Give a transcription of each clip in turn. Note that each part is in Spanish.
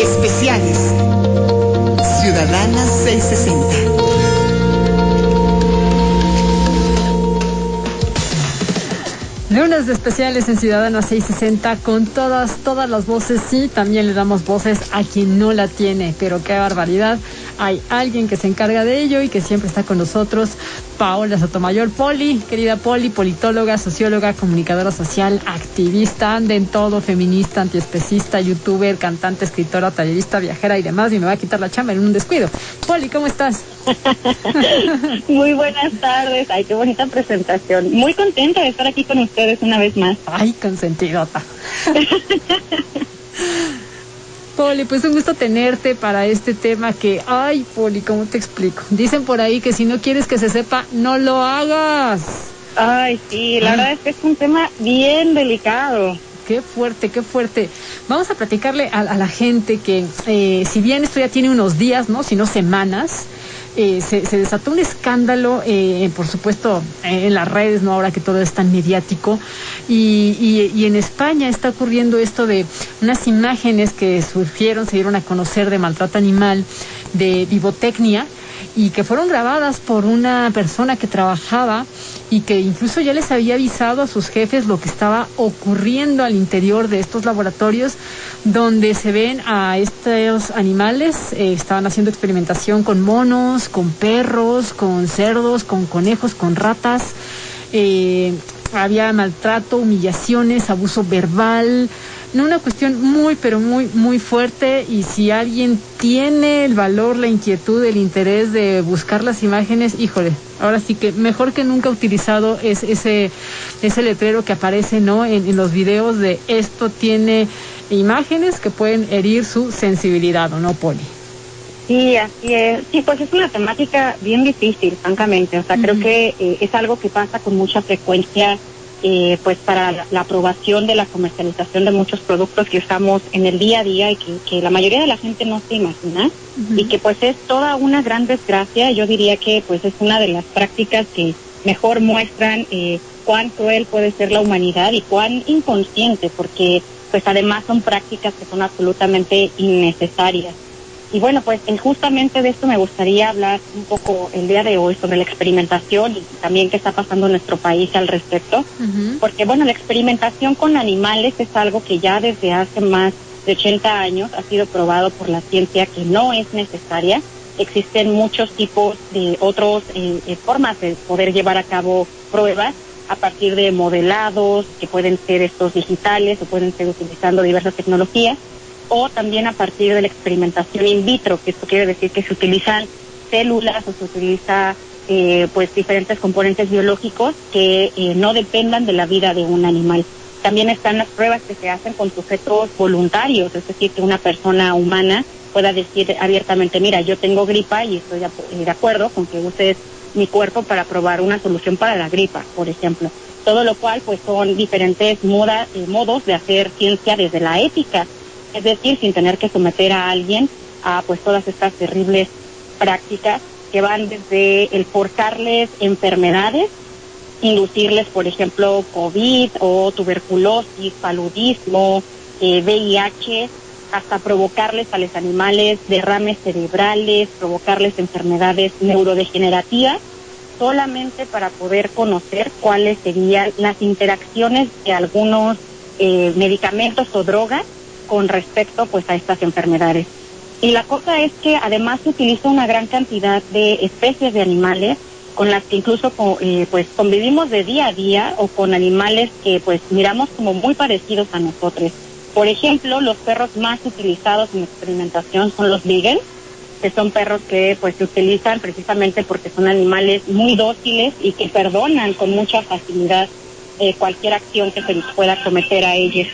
Especiales. Ciudadana 660. Lunes de especiales en Ciudadana 660 con todas, todas las voces. Sí, también le damos voces a quien no la tiene, pero qué barbaridad. Hay alguien que se encarga de ello y que siempre está con nosotros. Paola Sotomayor, Poli, querida Poli, politóloga, socióloga, comunicadora social, activista, anda en todo, feminista, antiespecista, youtuber, cantante, escritora, tallerista, viajera y demás. Y me va a quitar la chamba en un descuido. Poli, ¿cómo estás? Muy buenas tardes. Ay, qué bonita presentación. Muy contenta de estar aquí con ustedes una vez más. Ay, consentidota. Poli, pues un gusto tenerte para este tema que, ay, Poli, ¿cómo te explico? Dicen por ahí que si no quieres que se sepa, no lo hagas. Ay, sí, la verdad es que es un tema bien delicado. Qué fuerte, qué fuerte. Vamos a platicarle a, la gente que, eh, si bien esto ya tiene unos días, ¿no? Si no semanas, eh, se, desató un escándalo, eh, por supuesto, en las redes, ¿no? Ahora que todo es tan mediático. Y, y, en España está ocurriendo esto de unas imágenes que surgieron, se dieron a conocer de maltrato animal, de vivotecnia, y que fueron grabadas por una persona que trabajaba y que incluso ya les había avisado a sus jefes lo que estaba ocurriendo al interior de estos laboratorios donde se ven a estos animales, eh, estaban haciendo experimentación con monos, con perros, con cerdos, con conejos, con ratas. Eh, había maltrato, humillaciones, abuso verbal, no una cuestión muy, pero muy, muy fuerte y si alguien tiene el valor, la inquietud, el interés de buscar las imágenes, híjole, ahora sí que mejor que nunca utilizado es ese, ese letrero que aparece ¿no? en, los videos de esto tiene imágenes que pueden herir su sensibilidad, ¿o no, Poli? Sí, así es. Sí, pues es una temática bien difícil, francamente. O sea, creo que eh, es algo que pasa con mucha frecuencia eh, pues para la, aprobación de la comercialización de muchos productos que usamos en el día a día y que, la mayoría de la gente no se imagina y que pues es toda una gran desgracia. Yo diría que pues es una de las prácticas que mejor muestran eh, cuán cruel puede ser la humanidad y cuán inconsciente, porque pues además son prácticas que son absolutamente innecesarias. Y bueno, pues eh, justamente de esto me gustaría hablar un poco el día de hoy sobre la experimentación y también qué está pasando en nuestro país al respecto. Porque bueno, la experimentación con animales es algo que ya desde hace más de 80 años ha sido probado por la ciencia que no es necesaria. Existen muchos tipos de otras eh, eh, formas de poder llevar a cabo pruebas a partir de modelados que pueden ser estos digitales o pueden ser utilizando diversas tecnologías o también a partir de la experimentación in vitro, que esto quiere decir que se utilizan células o se utiliza eh, pues diferentes componentes biológicos que eh, no dependan de la vida de un animal. También están las pruebas que se hacen con sujetos voluntarios, es decir, que una persona humana pueda decir abiertamente, mira, yo tengo gripa y estoy de acuerdo con que uses mi cuerpo para probar una solución para la gripa, por ejemplo. Todo lo cual, pues, son diferentes modas, eh, modos de hacer ciencia desde la ética es decir, sin tener que someter a alguien a pues todas estas terribles prácticas que van desde el forzarles enfermedades, inducirles, por ejemplo, COVID o tuberculosis, paludismo, VIH, eh, hasta provocarles a los animales derrames cerebrales, provocarles enfermedades neurodegenerativas, solamente para poder conocer cuáles serían las interacciones de algunos eh, medicamentos o drogas con respecto pues a estas enfermedades. Y la cosa es que además se utiliza una gran cantidad de especies de animales con las que incluso eh, pues convivimos de día a día o con animales que pues miramos como muy parecidos a nosotros. Por ejemplo, los perros más utilizados en experimentación son los beagles, que son perros que pues se utilizan precisamente porque son animales muy dóciles y que perdonan con mucha facilidad eh, cualquier acción que se les pueda cometer a ellos.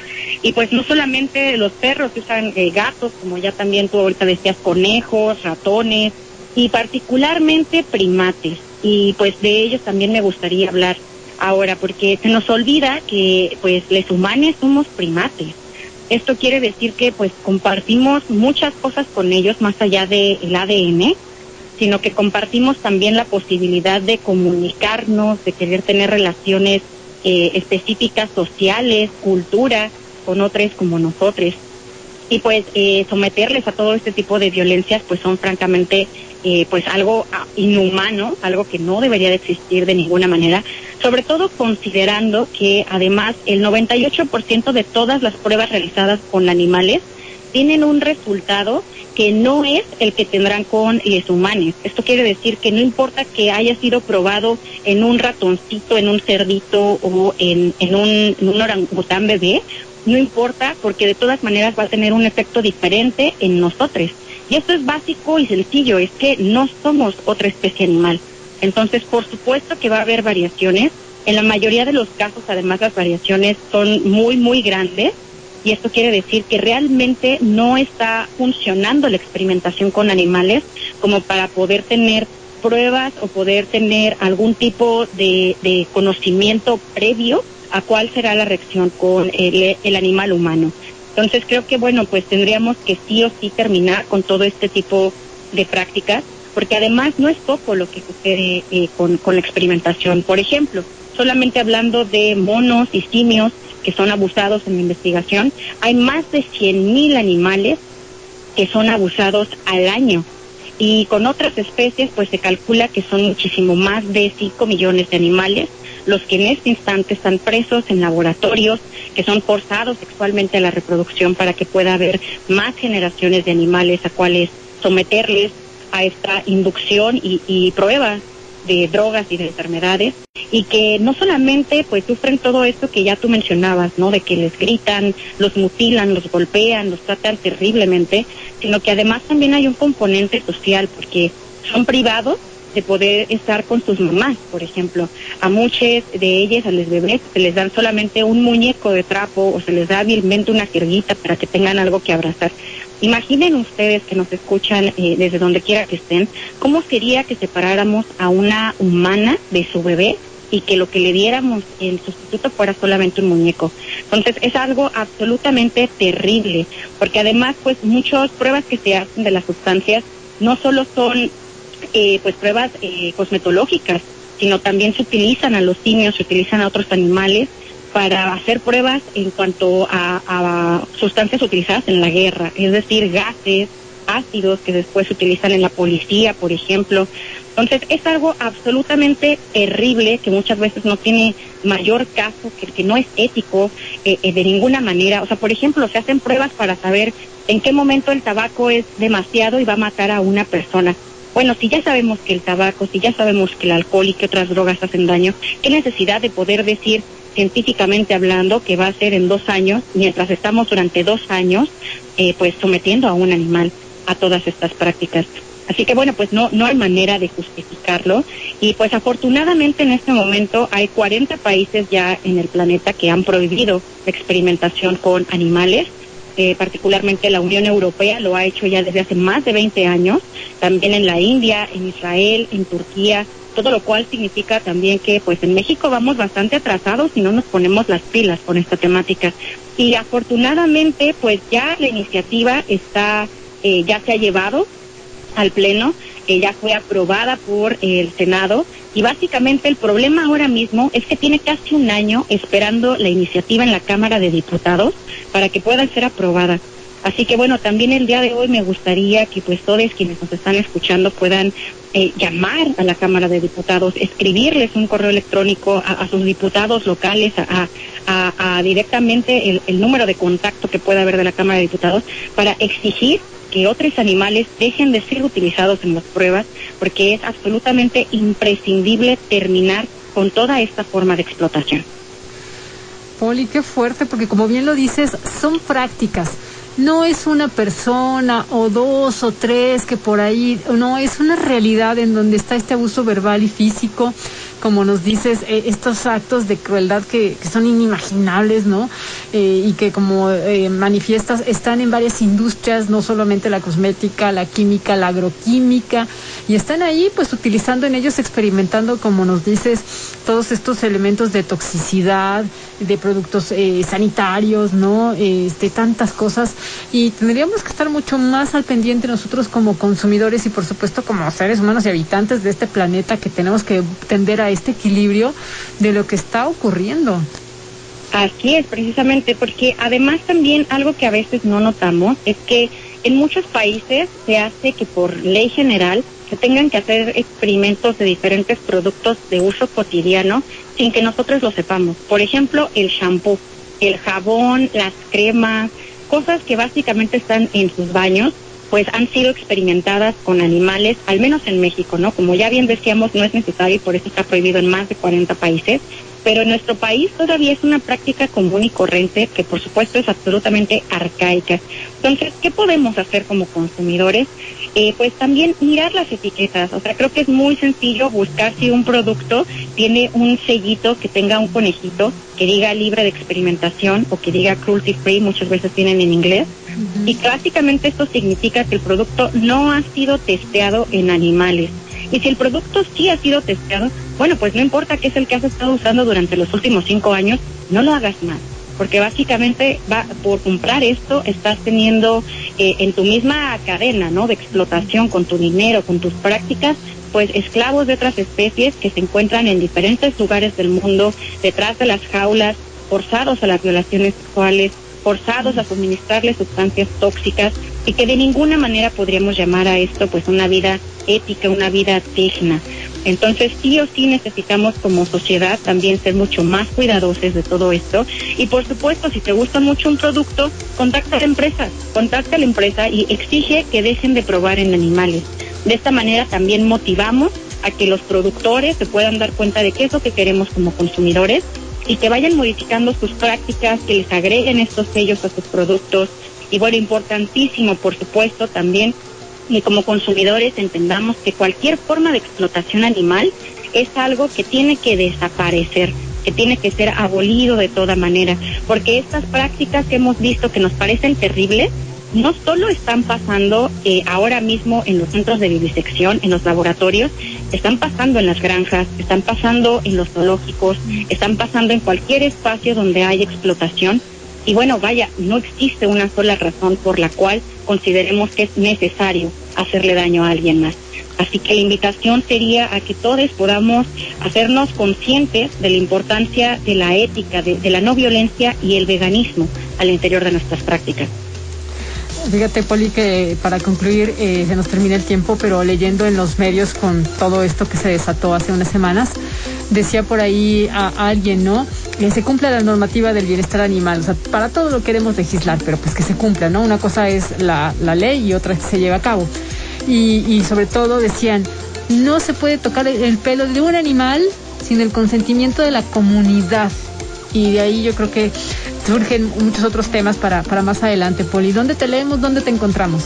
Y pues no solamente los perros, usan eh, gatos, como ya también tú ahorita decías, conejos, ratones y particularmente primates. Y pues de ellos también me gustaría hablar ahora, porque se nos olvida que pues los humanos somos primates. Esto quiere decir que pues compartimos muchas cosas con ellos más allá del ADN, sino que compartimos también la posibilidad de comunicarnos, de querer tener relaciones eh, específicas sociales, cultura, con otros como nosotros. y pues eh, someterles a todo este tipo de violencias pues son francamente eh, pues algo ah, inhumano, algo que no debería de existir de ninguna manera, sobre todo considerando que además el 98% de todas las pruebas realizadas con animales tienen un resultado que no es el que tendrán con los humanos. Esto quiere decir que no importa que haya sido probado en un ratoncito, en un cerdito o en, en un, en un orangután bebé, no importa porque de todas maneras va a tener un efecto diferente en nosotros. Y esto es básico y sencillo, es que no somos otra especie animal. Entonces, por supuesto que va a haber variaciones. En la mayoría de los casos, además, las variaciones son muy, muy grandes. Y esto quiere decir que realmente no está funcionando la experimentación con animales como para poder tener pruebas o poder tener algún tipo de, de conocimiento previo a cuál será la reacción con el, el, animal humano. Entonces creo que bueno, pues tendríamos que sí o sí terminar con todo este tipo de prácticas, porque además no es poco lo que sucede eh, con, con la experimentación. Por ejemplo, solamente hablando de monos y simios que son abusados en la investigación, hay más de 100.000 animales que son abusados al año. Y con otras especies, pues se calcula que son muchísimo más de 5 millones de animales los que en este instante están presos en laboratorios, que son forzados sexualmente a la reproducción para que pueda haber más generaciones de animales a cuales someterles a esta inducción y, y prueba de drogas y de enfermedades y que no solamente pues sufren todo esto que ya tú mencionabas, ¿no? De que les gritan, los mutilan, los golpean, los tratan terriblemente, sino que además también hay un componente social porque son privados de poder estar con sus mamás, por ejemplo. A muchas de ellas, a los bebés, se les dan solamente un muñeco de trapo o se les da hábilmente una jerguita para que tengan algo que abrazar. Imaginen ustedes que nos escuchan eh, desde donde quiera que estén, cómo sería que separáramos a una humana de su bebé y que lo que le diéramos en sustituto fuera solamente un muñeco. Entonces es algo absolutamente terrible, porque además pues muchas pruebas que se hacen de las sustancias no solo son eh, pues pruebas eh, cosmetológicas, sino también se utilizan a los simios, se utilizan a otros animales para hacer pruebas en cuanto a, sustancias utilizadas en la guerra, es decir, gases, ácidos que después se utilizan en la policía, por ejemplo. Entonces es algo absolutamente terrible que muchas veces no tiene mayor caso, que, que no es ético eh, eh, de ninguna manera. O sea, por ejemplo, se hacen pruebas para saber en qué momento el tabaco es demasiado y va a matar a una persona. Bueno, si ya sabemos que el tabaco, si ya sabemos que el alcohol y que otras drogas hacen daño, ¿qué necesidad de poder decir científicamente hablando que va a ser en dos años, mientras estamos durante dos años, eh, pues sometiendo a un animal a todas estas prácticas? Así que bueno, pues no, no hay manera de justificarlo. Y pues afortunadamente en este momento hay 40 países ya en el planeta que han prohibido la experimentación con animales eh, particularmente la Unión Europea lo ha hecho ya desde hace más de 20 años, también en la India, en Israel, en Turquía, todo lo cual significa también que pues en México vamos bastante atrasados y no nos ponemos las pilas con esta temática. Y afortunadamente pues ya la iniciativa está, eh, ya se ha llevado al Pleno, que ya fue aprobada por el Senado y básicamente el problema ahora mismo es que tiene casi un año esperando la iniciativa en la Cámara de Diputados para que pueda ser aprobada. Así que bueno, también el día de hoy me gustaría que pues todos quienes nos están escuchando puedan eh, llamar a la Cámara de Diputados, escribirles un correo electrónico a, sus diputados locales, a, directamente el número de contacto que pueda haber de la Cámara de Diputados para exigir que otros animales dejen de ser utilizados en las pruebas, porque es absolutamente imprescindible terminar con toda esta forma de explotación. Poli, qué fuerte, porque como bien lo dices, son prácticas. No es una persona o dos o tres que por ahí, no, es una realidad en donde está este abuso verbal y físico, como nos dices, eh, estos actos de crueldad que, son inimaginables, ¿no? Eh, y que como eh, manifiestas están en varias industrias, no solamente la cosmética, la química, la agroquímica, y están ahí pues utilizando en ellos, experimentando, como nos dices, todos estos elementos de toxicidad, de productos eh, sanitarios, ¿no? Este, tantas cosas, y tendríamos que estar mucho más al pendiente nosotros como consumidores y por supuesto como seres humanos y habitantes de este planeta que tenemos que tender a este equilibrio de lo que está ocurriendo. Así es, precisamente, porque además también algo que a veces no notamos es que en muchos países se hace que por ley general tengan que hacer experimentos de diferentes productos de uso cotidiano sin que nosotros lo sepamos. Por ejemplo, el shampoo, el jabón, las cremas, cosas que básicamente están en sus baños, pues han sido experimentadas con animales, al menos en México, ¿no? Como ya bien decíamos, no es necesario y por eso está prohibido en más de 40 países pero en nuestro país todavía es una práctica común y corriente que por supuesto es absolutamente arcaica. Entonces, ¿qué podemos hacer como consumidores? Eh, pues también mirar las etiquetas. O sea, creo que es muy sencillo buscar si un producto tiene un sellito que tenga un conejito que diga libre de experimentación o que diga cruelty free, muchas veces tienen en inglés. Y básicamente esto significa que el producto no ha sido testeado en animales. Y si el producto sí ha sido testeado, bueno, pues no importa qué es el que has estado usando durante los últimos cinco años, no lo hagas más. Porque básicamente va, por comprar esto estás teniendo eh, en tu misma cadena ¿no? de explotación con tu dinero, con tus prácticas, pues esclavos de otras especies que se encuentran en diferentes lugares del mundo, detrás de las jaulas, forzados a las violaciones sexuales, forzados a suministrarles sustancias tóxicas y que de ninguna manera podríamos llamar a esto pues una vida ética, una vida digna. Entonces sí o sí necesitamos como sociedad también ser mucho más cuidadosos de todo esto y por supuesto si te gusta mucho un producto, contacta a la empresa, contacta a la empresa y exige que dejen de probar en animales. De esta manera también motivamos a que los productores se puedan dar cuenta de qué es lo que queremos como consumidores y que vayan modificando sus prácticas, que les agreguen estos sellos a sus productos. Y bueno, importantísimo, por supuesto, también y como consumidores entendamos que cualquier forma de explotación animal es algo que tiene que desaparecer, que tiene que ser abolido de toda manera, porque estas prácticas que hemos visto que nos parecen terribles, no solo están pasando eh, ahora mismo en los centros de vivisección, en los laboratorios, están pasando en las granjas, están pasando en los zoológicos, están pasando en cualquier espacio donde hay explotación. Y bueno, vaya, no existe una sola razón por la cual consideremos que es necesario hacerle daño a alguien más. Así que la invitación sería a que todos podamos hacernos conscientes de la importancia de la ética, de, la no violencia y el veganismo al interior de nuestras prácticas. Fíjate, Poli, que para concluir eh, se nos termina el tiempo, pero leyendo en los medios con todo esto que se desató hace unas semanas, decía por ahí a, alguien, ¿no? Que se cumpla la normativa del bienestar animal. O sea, para todo lo queremos legislar, pero pues que se cumpla, ¿no? Una cosa es la, ley y otra es que se lleve a cabo. Y, y sobre todo decían, no se puede tocar el pelo de un animal sin el consentimiento de la comunidad. Y de ahí yo creo que surgen muchos otros temas para, para más adelante. Poli, ¿dónde te leemos? ¿Dónde te encontramos?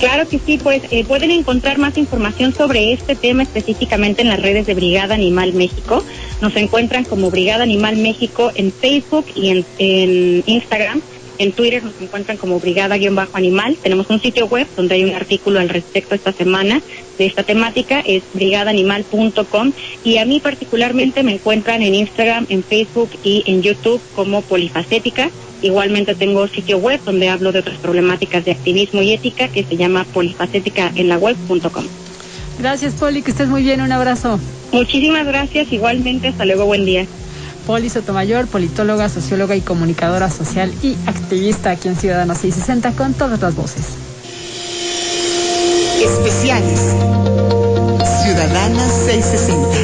Claro que sí, pues eh, pueden encontrar más información sobre este tema específicamente en las redes de Brigada Animal México. Nos encuentran como Brigada Animal México en Facebook y en, Instagram. En Twitter nos encuentran como Brigada-Animal. Tenemos un sitio web donde hay un artículo al respecto esta semana de esta temática, es brigadaanimal.com. Y a mí particularmente me encuentran en Instagram, en Facebook y en YouTube como Polifacética. Igualmente tengo sitio web donde hablo de otras problemáticas de activismo y ética que se llama polifacética.com. Gracias, Poli, que estés muy bien. Un abrazo. Muchísimas gracias. Igualmente, hasta luego. Buen día. Poli Sotomayor, politóloga, socióloga y comunicadora social y activista aquí en Ciudadanos 660 con todas las voces. Especiales. Ciudadanas 660.